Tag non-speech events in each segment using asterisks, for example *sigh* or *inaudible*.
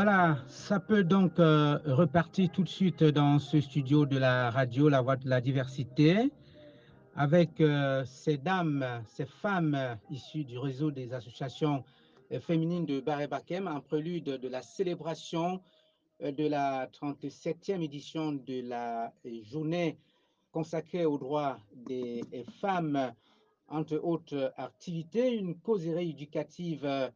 Voilà, ça peut donc euh, repartir tout de suite dans ce studio de la radio, la voix de la diversité, avec euh, ces dames, ces femmes issues du réseau des associations euh, féminines de Baré-Bakem, en prélude de la célébration de la 37e édition de la journée consacrée aux droits des femmes, entre autres activités, une causerie éducative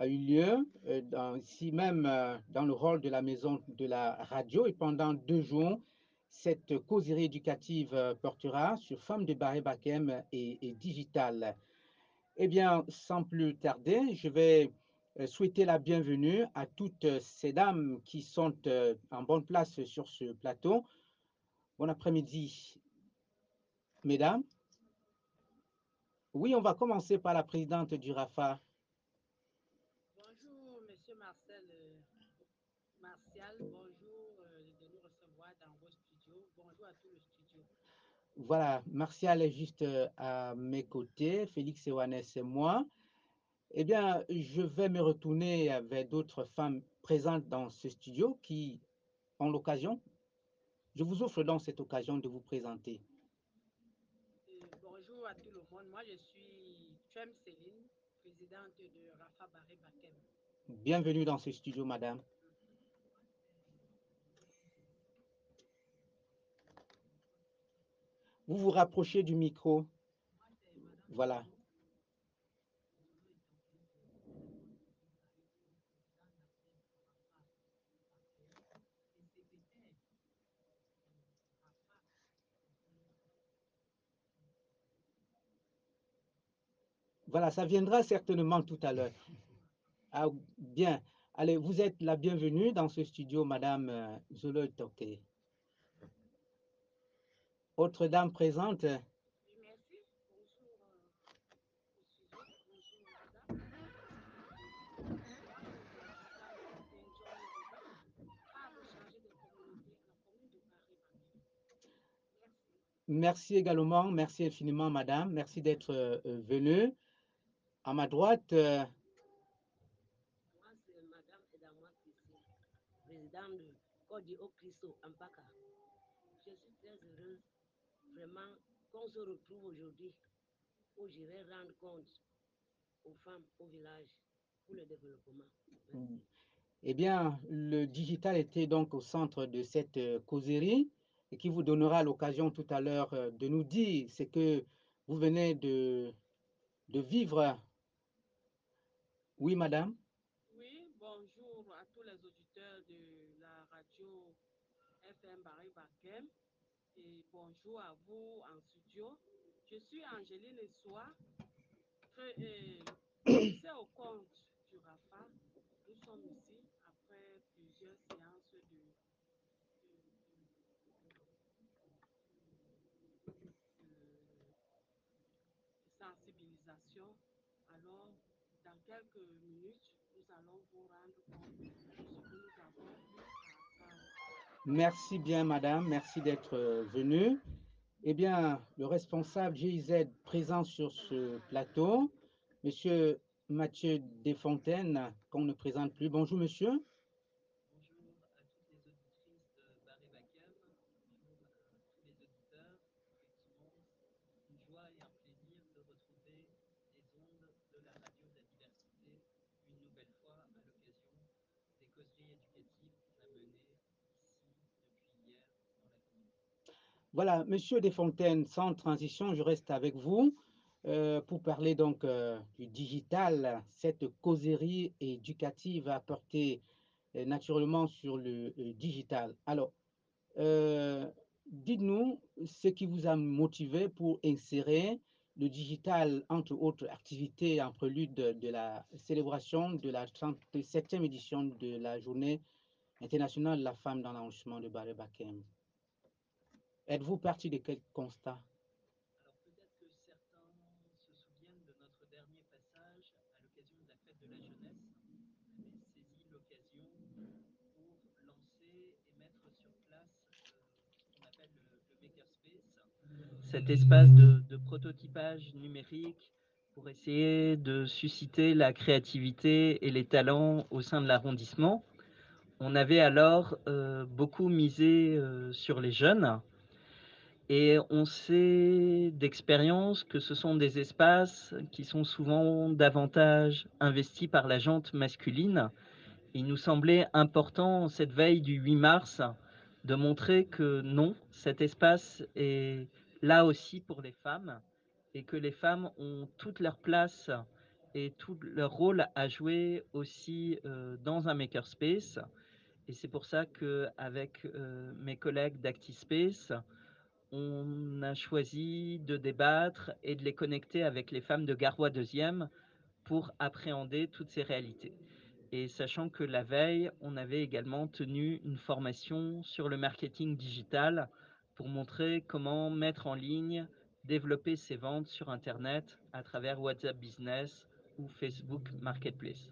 a eu lieu euh, dans- ici même euh, dans le rôle de la maison de la radio et pendant deux jours, cette causerie éducative euh, portera sur Femmes de Barré Bakem et, Digital. Eh bien, sans plus tarder, je vais souhaiter la bienvenue à toutes ces dames qui sont en bonne place sur ce plateau. Bon après-midi, mesdames. Oui, on va commencer par la présidente du RAFA. Bonjour, Monsieur Marcel euh, Martial. Bonjour euh, de nous recevoir dans vos studios. Bonjour à tout le studio. Voilà, Martial est juste euh, à mes côtés, Félix Ewanes et moi. Eh bien, je vais me retourner vers d'autres femmes présentes dans ce studio qui ont l'occasion. Je vous offre donc cette occasion de vous présenter. Euh, bonjour à tout le monde. Moi, je suis Trem Céline, présidente de Rafa Baré Bakem. Bienvenue dans ce studio, madame. Vous vous rapprochez du micro. Voilà. Voilà, ça viendra certainement tout à l'heure. *laughs* Ah, bien. Allez, vous êtes la bienvenue dans ce studio, Madame euh, Zolo Toké. Autre dame présente, Oui, merci. Bonjour euh, au studio. Bonjour, madame. Ah, vous changez de communauté, la commune de Baré Bakem. Merci. merci également, merci infiniment, Madame. Merci d'être euh, venue. À ma droite, euh, Madame Edamwa Christine, présidente de Codi au Christo Ampaka. Je suis très heureuse, vraiment, qu'on se retrouve aujourd'hui où je vais rendre compte aux femmes au village pour le développement. Merci. eh bien, le digital était donc au centre de cette euh, causerie et qui vous donnera l'occasion tout à l'heure euh, de nous dire ce que vous venez de, de vivre. Oui, Madame. Oui, bonjour à tous les auditeurs de la radio FM Barry Bakem bonjour à vous en studio. Je suis Angéline Essoa, très- euh, au compte du RAFA. Nous sommes ici après plusieurs séances de, sensibilisation. Alors, dans quelques minutes, nous allons vous rendre compte Merci bien, Madame. Merci d'être euh, venue. Eh bien, le responsable GIZ présent sur ce plateau, Monsieur Mathieu Desfontaines, qu'on ne présente plus. Bonjour, monsieur. Bonjour à toutes les auditrices de Barré Bakem, bonjour à tous les auditeurs. Effectivement, c'est une joie et un plaisir de retrouver les ondes de la radio de la diversité une nouvelle fois à l'occasion des causeries éducatives qu'on a menées ici depuis hier dans la communauté. Voilà, Monsieur Desfontaines, sans transition, je reste avec vous euh, pour parler donc euh, du digital, cette causerie éducative à porter euh, naturellement sur le digital. Alors, dites-nous ce qui vous a motivé pour insérer le digital, entre autres activités, en prélude de, de la célébration de la 37e édition de la Journée internationale de la femme dans l'enrichissement de Baré Bakem. Êtes-vous parti de quel constat? Alors peut-être que certains se souviennent de notre dernier passage à l'occasion de la fête de la jeunesse. On avait saisi l'occasion pour lancer et mettre sur place euh, ce qu'on appelle le, le Makerspace. Cet espace de, de prototypage numérique pour essayer de susciter la créativité et les talents au sein de l'arrondissement. on avait alors euh, beaucoup misé euh, sur les jeunes et on sait d'expérience que ce sont des espaces qui sont souvent davantage investis par la jante masculine. Il nous semblait important, cette veille du 8 mars, de montrer que non, cet espace est là aussi pour les femmes et que les femmes ont toute leur place et tout leur rôle à jouer aussi euh, dans un makerspace. Et c'est pour ça qu'avec euh, mes collègues d'ActiSpace, on a choisi de débattre et de les connecter avec les femmes de Garoua 2e pour appréhender toutes ces réalités. Et sachant que la veille, on avait également tenu une formation sur le marketing digital pour montrer comment mettre en ligne, développer ses ventes sur Internet à travers WhatsApp Business ou Facebook Marketplace.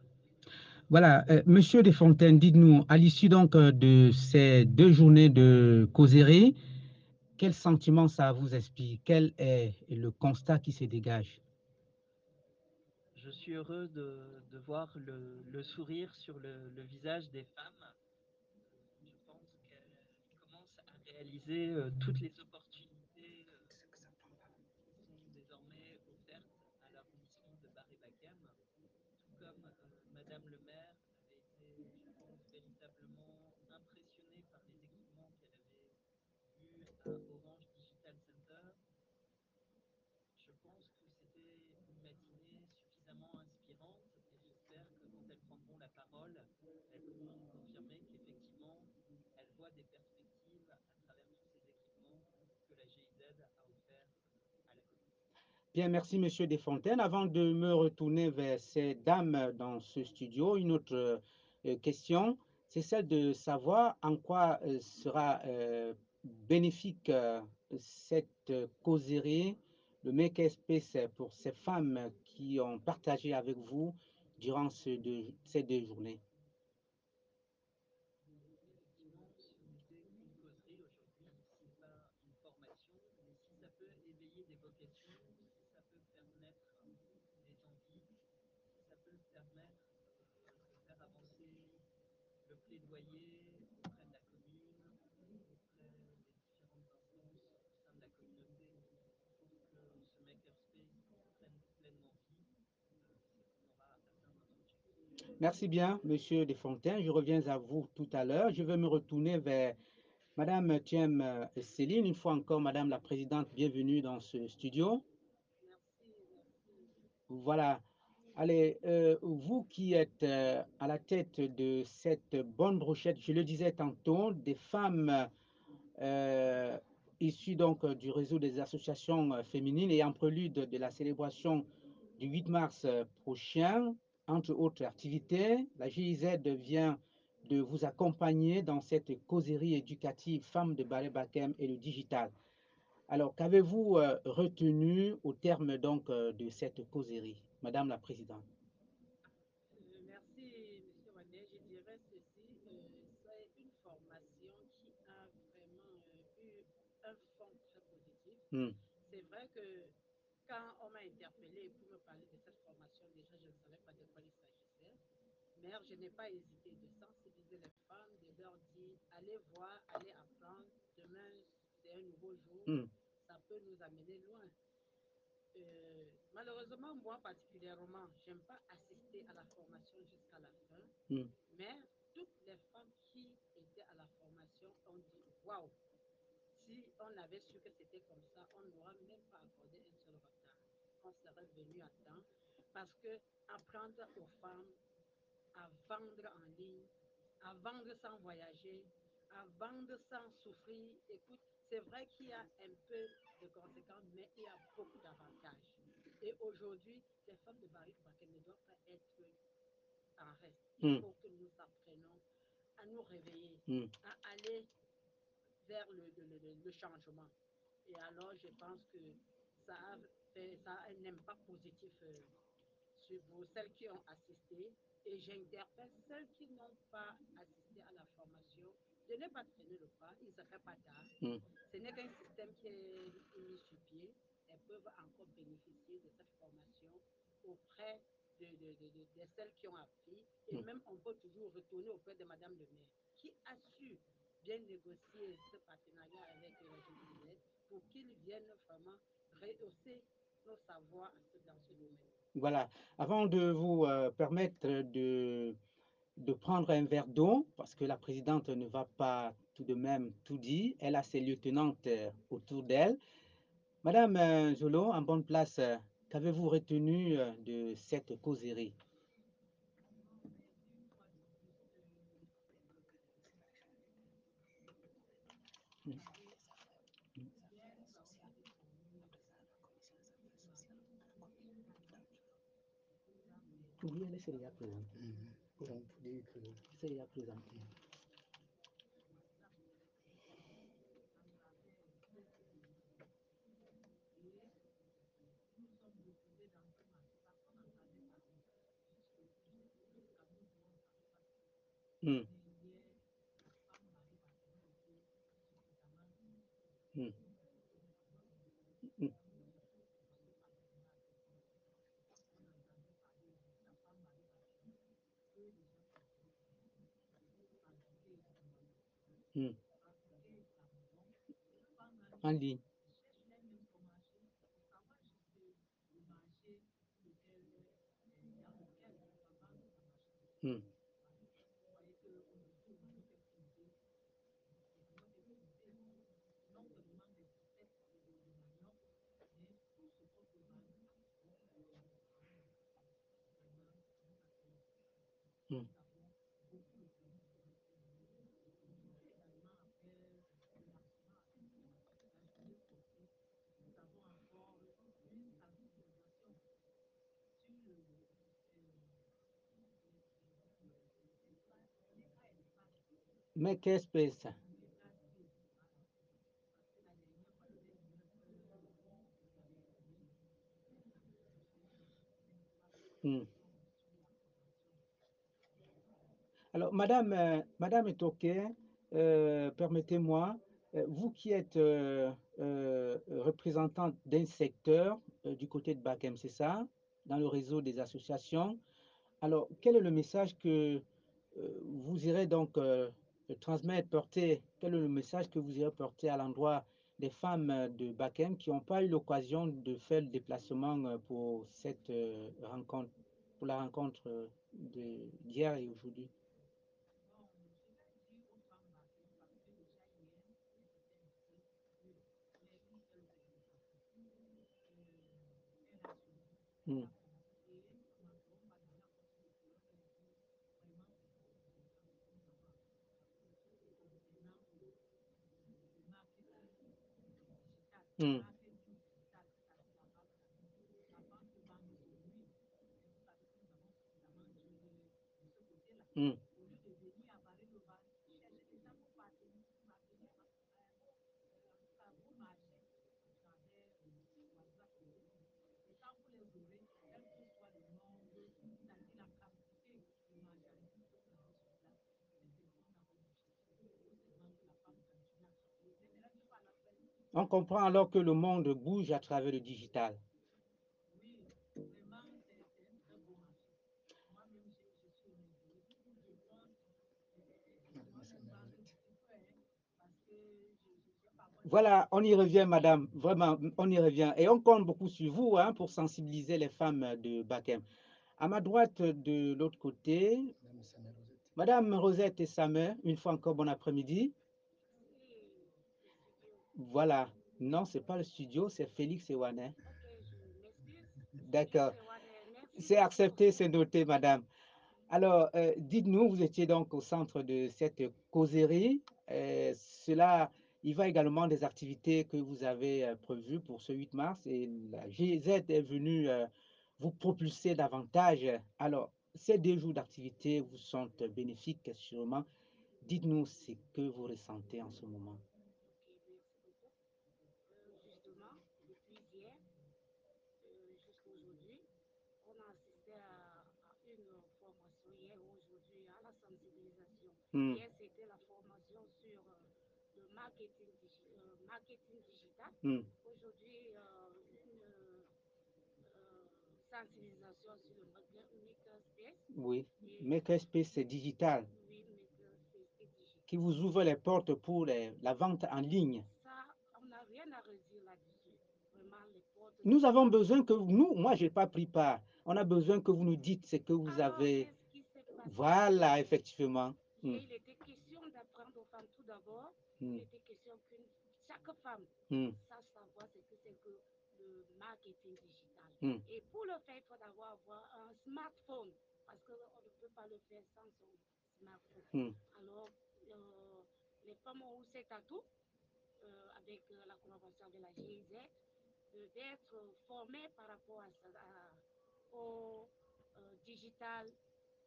Voilà, euh, Monsieur Desfontaines, dites-nous, à l'issue donc euh, de ces deux journées de causerie, quel sentiment ça vous inspire? Quel est le constat qui se dégage? Je suis heureux de, voir le, sourire sur le, le, visage des femmes. Je pense qu'elles commencent à réaliser euh, toutes les opportunités euh, qui sont désormais offertes à l'arrondissement de Bar-et-Bacam, tout comme euh, Madame le maire avait été, je pense, véritablement impressionnée par les équipements qu'elle avait vus à Orange Digital Center. Je pense que c'était une matinée suffisamment inspirante et j'espère que quand elles prendront la parole, elles pourront nous confirmer qu'effectivement, elles voient Bien, merci Monsieur Desfontaines. Avant de me retourner vers ces dames dans ce studio, une autre euh, question, c'est celle de savoir en quoi euh, sera euh, bénéfique cette causerie, le Makerspace pour ces femmes qui ont partagé avec vous durant ces deux journées. Effectivement, ce n'était qu'une causerie aujourd'hui, c'est pas une formation, mais si ça peut éveiller des vocations, si ça peut permettre des envies, si ça peut permettre euh, de faire avancer le plaidoyer auprès de la commune, auprès des différentes instances au sein de la communauté, pour que ce makerspace prenne pleinement vie, euh. Merci bien, Monsieur Desfontaines. Je reviens à vous tout à l'heure. Je vais me retourner vers Madame Thiem Céline. Une fois encore, Madame la Présidente, bienvenue dans ce studio. Voilà. Allez, euh, vous qui êtes euh, à la tête de cette bonne brochette, je le disais tantôt, des femmes euh, issues donc du réseau des associations euh, féminines et en prélude de la célébration du 8 mars euh, prochain, entre autres activités, la GIZ vient de vous accompagner dans cette causerie éducative Femmes de Ballet Bakem et le digital. Alors, qu'avez-vous euh, retenu au terme donc euh, de cette causerie, Madame la Présidente? Euh, merci, Monsieur René. Je dirais ceci, c'est une formation qui a vraiment eu un fond très positif. Hmm. C'est vrai que quand on m'a interpellé pour me parler de cette formation, déjà je ne savais pas de quoi il s'agissait. Mais je n'ai pas hésité de sensibiliser les femmes, de leur dire allez voir, allez apprendre. Demain, c'est un nouveau jour. Hmm. Ça peut nous amener loin. Euh, malheureusement, moi particulièrement, j'aime pas assister à la formation jusqu'à la fin. Mm. Mais toutes les femmes qui étaient à la formation ont dit waouh, si on avait su que c'était comme ça, on n'aurait même pas accordé un seul retard. On serait venu à temps parce que apprendre aux femmes à vendre en ligne, à vendre sans voyager, à vendre sans souffrir. Écoute, c'est vrai qu'il y a un peu de conséquences, mais il y a beaucoup d'avantages. Et aujourd'hui, les femmes de Paris ne doivent pas être en reste. Il Mm. faut que nous apprenions à nous réveiller, Mm. à aller vers le, le- le- le- le changement. Et alors, je pense que ça a, fait, ça a un impact positif euh, sur vous, celles qui ont assisté. Et j'interpelle celles qui n'ont pas assisté à la formation de ne pas traîner le pas, il ne se fait pas tard. Mm. Ce n'est qu'un système qui est mis sur pied. Elles peuvent encore bénéficier de cette formation auprès de, de, de, celles qui ont appris. Et Mm. même, on peut toujours retourner auprès de Madame le maire, qui a su bien négocier ce partenariat avec les régions pour qu'ils viennent vraiment rehausser nos savoirs dans ce domaine. Voilà. Avant de vous euh, permettre de, prendre un verre d'eau, parce que la présidente ne va pas tout de même tout dire, elle a ses lieutenantes euh, autour d'elle. Madame euh, Jolo, en bonne place, qu'avez-vous retenu de cette causerie? Oui, elle est déjà présente. Donc, pour dire que c'est déjà présente. Hmm. Hmm. Hmm. Hmm. En ligne. Hmm. Hmm. Mais qu'est-ce que c'est ça? Hmm. Alors, Madame, euh, Madame Etoke, euh, permettez-moi, euh, vous qui êtes euh, euh, représentante d'un secteur du côté de Bakem, c'est ça, dans le réseau des associations. Alors, quel est le message que vous irez donc transmettre, porter Quel est le message que vous irez porter à l'endroit des femmes euh, de Bakem qui n'ont pas eu l'occasion de faire le déplacement euh, pour cette euh, rencontre, pour la rencontre d'hier et aujourd'hui? Hmm. Hmm. Hmm. On comprend alors que le monde bouge à travers le digital. Voilà, on y revient, madame. Vraiment, on y revient. Et on compte beaucoup sur vous hein, pour sensibiliser les femmes de Bakem. À ma droite, de l'autre côté, Madame Rosette et Samer, une fois encore, bon après-midi. Voilà. Non, c'est pas le studio, c'est Félix Ewanet. D'accord. C'est accepté, c'est noté, madame. Alors, euh, dites-nous, vous étiez donc au centre de cette causerie. Euh, cela, il va également des activités que vous avez euh, prévues pour ce 8 mars et la GZ est venue vous propulser davantage. Alors, ces deux jours d'activité vous sont bénéfiques sûrement. Dites-nous ce que vous ressentez en ce moment. Ok, merci beaucoup. Euh, justement, depuis hier euh, jusqu'à aujourd'hui, on a assisté à, à une formation hier ou aujourd'hui à la Hmm. Hier, c'était la formation sur euh, le marketing, digi- euh, marketing digital. Hmm. Aujourd'hui, euh, une euh, sensibilisation sur le maker- makerspace. Oui. Makerspace, c'est digital, Oui, makerspace et digital. qui vous ouvre les portes pour les- la vente en ligne. Ça, on n'a rien à redire là-dessus. Nous avons besoin que nous, moi, je n'ai pas pris part. On a besoin que vous nous dites ce que vous Alors, avez. passé? Voilà, effectivement. Et Mm. Il était question d'apprendre aux femmes tout d'abord. Mm. Il était question qu'une chaque femme Mm. sache savoir ce que c'est que le marketing digital. Et pour le faire, il faut d'abord avoir un smartphone parce qu'on ne peut pas le faire sans son smartphone. Alors, euh, les femmes ont cet atout euh, avec euh, la collaboration de la GIZ d'être formées par rapport à, au digital.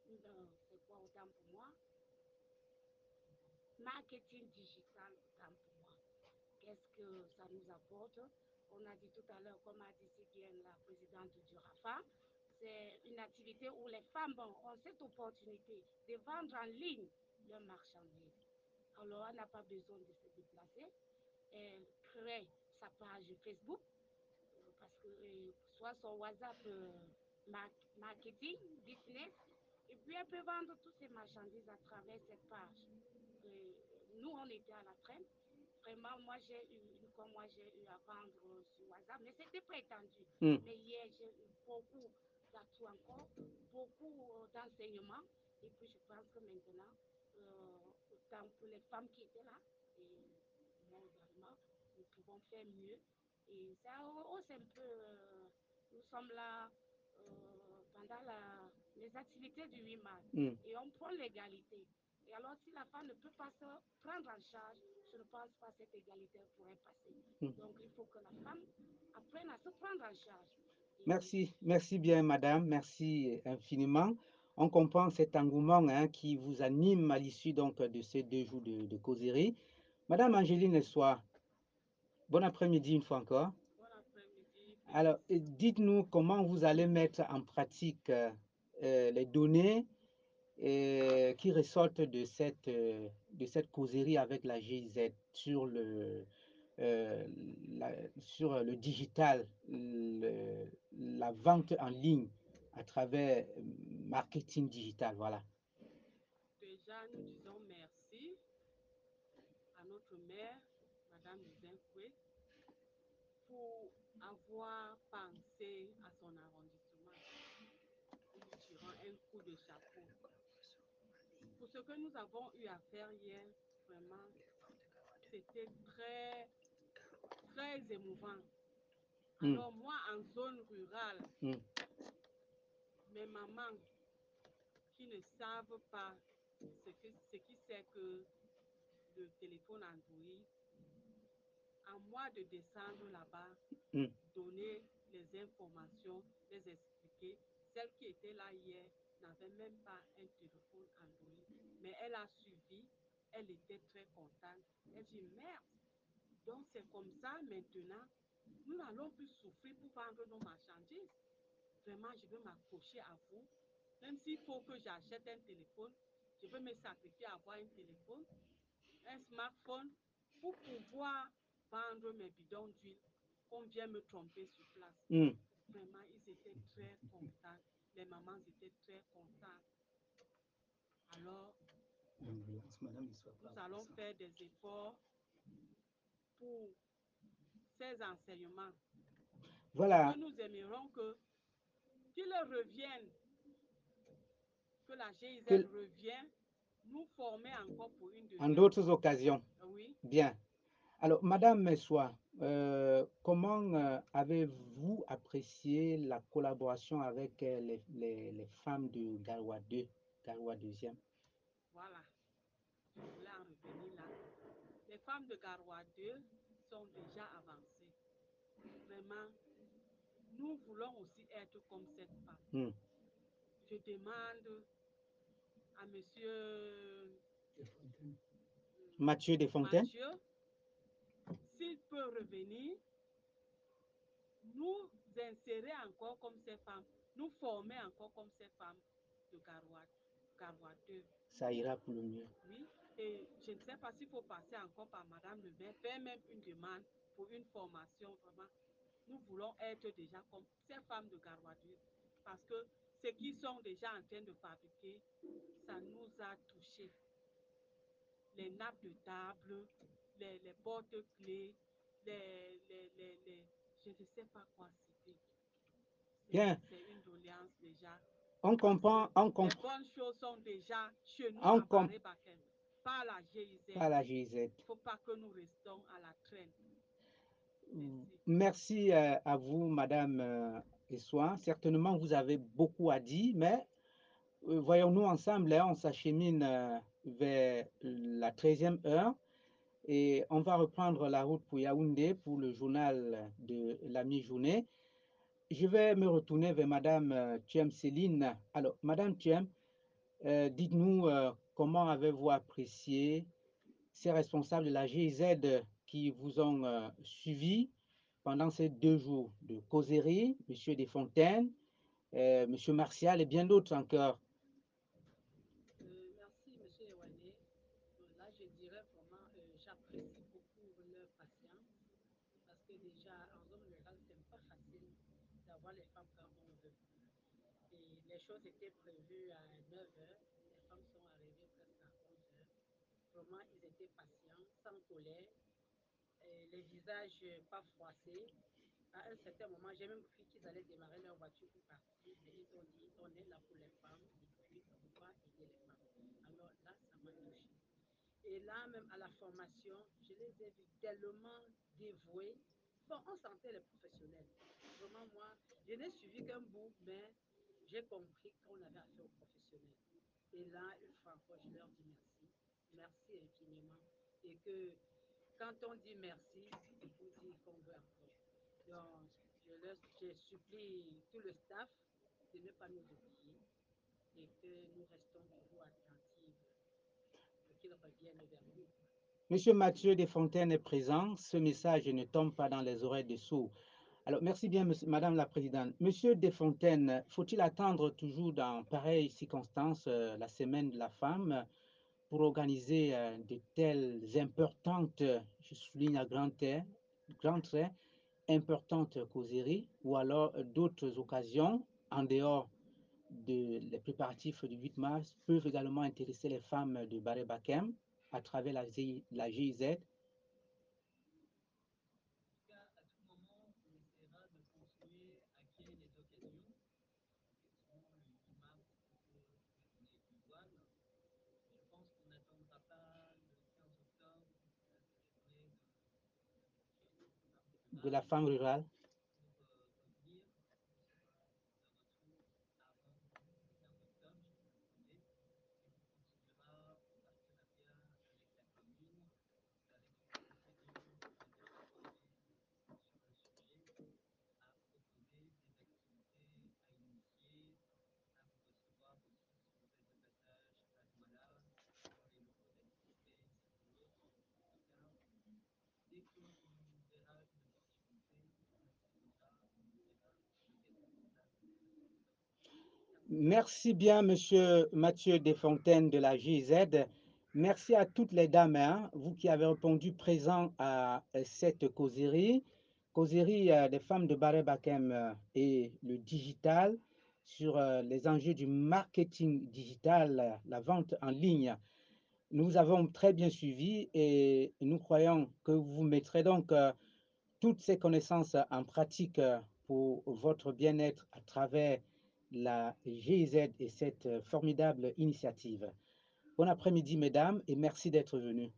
c'est quoi autant pour moi? Marketing digital autant pour moi. Qu'est-ce que ça nous apporte? On a dit tout à l'heure, comme a dit si la présidente du RAFA, c'est une activité où les femmes ont cette opportunité de vendre en ligne leurs marchandises. Alors, elle n'a pas besoin de se déplacer. Elle crée sa page Facebook, euh, parce que euh, soit son WhatsApp euh, mar- marketing, business, et puis elle peut vendre toutes ses marchandises à travers cette page. Nous, on était à la traîne. Vraiment, moi, j'ai eu, une fois, moi, j'ai eu à vendre sur WhatsApp, mais c'était prétendu. Mm. Mais hier, j'ai eu beaucoup d'atouts encore, beaucoup euh, d'enseignements. Et puis, je pense que maintenant, euh, autant pour les femmes qui étaient là, et moi également, nous pouvons faire mieux. Et ça hausse un peu. euh, nous sommes là euh, pendant la- les activités du 8 mars Mm. et on prend l'égalité. Et alors, si la femme ne peut pas se prendre en charge, je ne pense pas que cette égalité pourrait passer. Mm. Donc, il faut que la femme apprenne à se prendre en charge. Et- Merci, merci bien, madame. Merci infiniment. On comprend cet engouement hein, qui vous anime à l'issue donc de ces deux jours de, de causerie. Madame Angéline Soir, bon après-midi une fois encore. Bon après-midi. Alors, dites-nous comment vous allez mettre en pratique euh, les données euh, qui ressortent de cette, euh, de cette causerie avec la GIZ sur le, euh, la- sur le digital, le- la vente en ligne à travers euh, marketing digital. Voilà. Déjà, nous disons merci à notre mère, Madame Lizinkwe, pour avoir pensé à son arrondissement. Tirons un coup de chapeau. Pour ce que nous avons eu à faire hier, vraiment, c'était très, très émouvant. Mm. Alors moi, en zone rurale, Mm. mes mamans qui ne savent pas ce, que, ce qui c'est que le téléphone Android, à moi de descendre là-bas, Mm. donner les informations, les expliquer. Celle qui était là hier n'avait même pas un téléphone Android, mais elle a suivi, elle était très contente. Elle dit, merde, donc c'est comme ça maintenant, nous n'allons plus souffrir pour vendre nos marchandises. Vraiment, je veux m'accrocher à vous. Même s'il faut que j'achète un téléphone, je veux me sacrifier à avoir un téléphone, un smartphone, pour pouvoir vendre mes bidons d'huile qu'on vient me tromper sur place. Mm. Vraiment, ils étaient très contents. Les mamans étaient très contentes. Nous allons faire des efforts pour ces enseignements. Voilà. Que nous aimerions que qu'ils reviennent, que la GIZ Que- revienne nous former encore pour une En deuxième d'autres fois. occasions. Oui, Bien. Alors, Madame Messois, euh, comment euh, avez-vous apprécié la collaboration avec euh, les, les- les femmes de Garoua 2, Garoua 2e? Je voulais en revenir là. Les femmes de Garoua 2 sont déjà avancées. Vraiment, nous voulons aussi être comme cette femme. Hmm. Je demande à monsieur Mathieu Desfontaines? Mathieu, s'il peut revenir, nous insérer encore comme ces femmes, nous former encore comme ces femmes de Garoua, Garoua 2. Ça ira pour le mieux. Oui, et je ne sais pas s'il faut passer encore par Madame le maire, faire même une demande pour une formation vraiment. Nous voulons être déjà comme ces femmes de Garoua 2. parce que ceux qui sont déjà en train de fabriquer, ça nous a touchés. Les nappes de table, les, les porte-clés, les, les, les, les- je ne sais pas quoi citer. C'est- Bien. C'est une doléance déjà. On comprend, on Les comprend bonnes choses sont déjà chez nous On com- par la GIZ. pas la GIZ. Il ne faut pas que nous restons à la traîne. Merci. Merci euh, à vous, Madame euh, Essoin. Certainement, vous avez beaucoup à dire, mais euh, voyons-nous ensemble, hein, on s'achemine vers la 13e heure et on va reprendre la route pour Yaoundé pour le journal de la mi-journée. Je vais me retourner vers Madame Thiem Céline. Alors, Madame Thiem, dites-nous comment avez-vous apprécié ces responsables de la GIZ qui vous ont euh, suivi pendant ces deux jours de causerie, M. Desfontaines, euh, M. Martial et bien d'autres encore? Euh, merci, Monsieur Ewané. Là, je dirais vraiment, euh, j'apprécie beaucoup leur patience parce que déjà, en zone rurale, ce n'est pas facile d'avoir les femmes quand on veut. Et les choses étaient prévues à 9 heures. Les femmes sont arrivées presque à 11 heures. Vraiment, ils étaient patients, sans colère. Et les visages pas froissés. À un certain moment, j'ai même cru qu'ils allaient démarrer leur voiture pour partir, mais ils ont dit on est là pour les femmes et puis on doit aider les femmes. Alors là, ça m'a touché. Et là, même à la formation, je les ai vus tellement dévoués. Bon, on sentait les professionnels. Vraiment, moi, je n'ai suivi qu'un bout, mais j'ai compris qu'on avait affaire aux professionnels. Et là, une fois encore, je leur dis merci. Merci infiniment. Et que quand on dit merci, il faut dire qu'on veut encore. Donc, je, leur, je supplie tout le staff de ne pas nous oublier et que nous restons toujours attentifs pour qu'ils reviennent vers nous. Monsieur Mathieu Desfontaines est présent. Ce message ne tombe pas dans les oreilles des sourds. Alors, merci bien, Madame la Présidente. Monsieur Desfontaines, faut-il attendre toujours dans pareilles circonstances euh, la semaine de la femme? Pour organiser euh, de telles importantes, je souligne à grand trait, grand importantes causeries ou alors euh, d'autres occasions. En dehors de les préparatifs du 8 mars peuvent également intéresser les femmes de Baré Bakem à travers la GIZ En tout cas, à tout moment, on essaiera de continuer à créer les occasions. Effectivement, le 8 mars, c'était la journée du voile. Je pense qu'on n'attendra pas le 15 octobre, la journée de, la femme rurale. pour euh, revenir. On sera de retour avant le 15 octobre, je peux le prouver. Et on continuera en partenariat avec la commune, avec une procédure qui a déjà engagée sur le sujet, à proposer des activités à initier, à vous recevoir aussi si vous êtes de passage à Douala, dans les locaux d'activité ici ou autres. En tout cas, dès qu'on verra une opportunité, on activera, on verra l'occasion de cela. Merci bien, Monsieur Mathieu Desfontaines de la GIZ. Merci à toutes les dames, hein, vous qui avez répondu présent à euh, cette causerie, causerie euh, des femmes de Baré Bakem euh, et le digital sur les enjeux du marketing digital, la vente en ligne. Nous avons très bien suivi et nous croyons que vous mettrez donc toutes ces connaissances en pratique pour votre bien-être à travers la GIZ et cette euh, formidable initiative. Bon après-midi, mesdames, et merci d'être venues.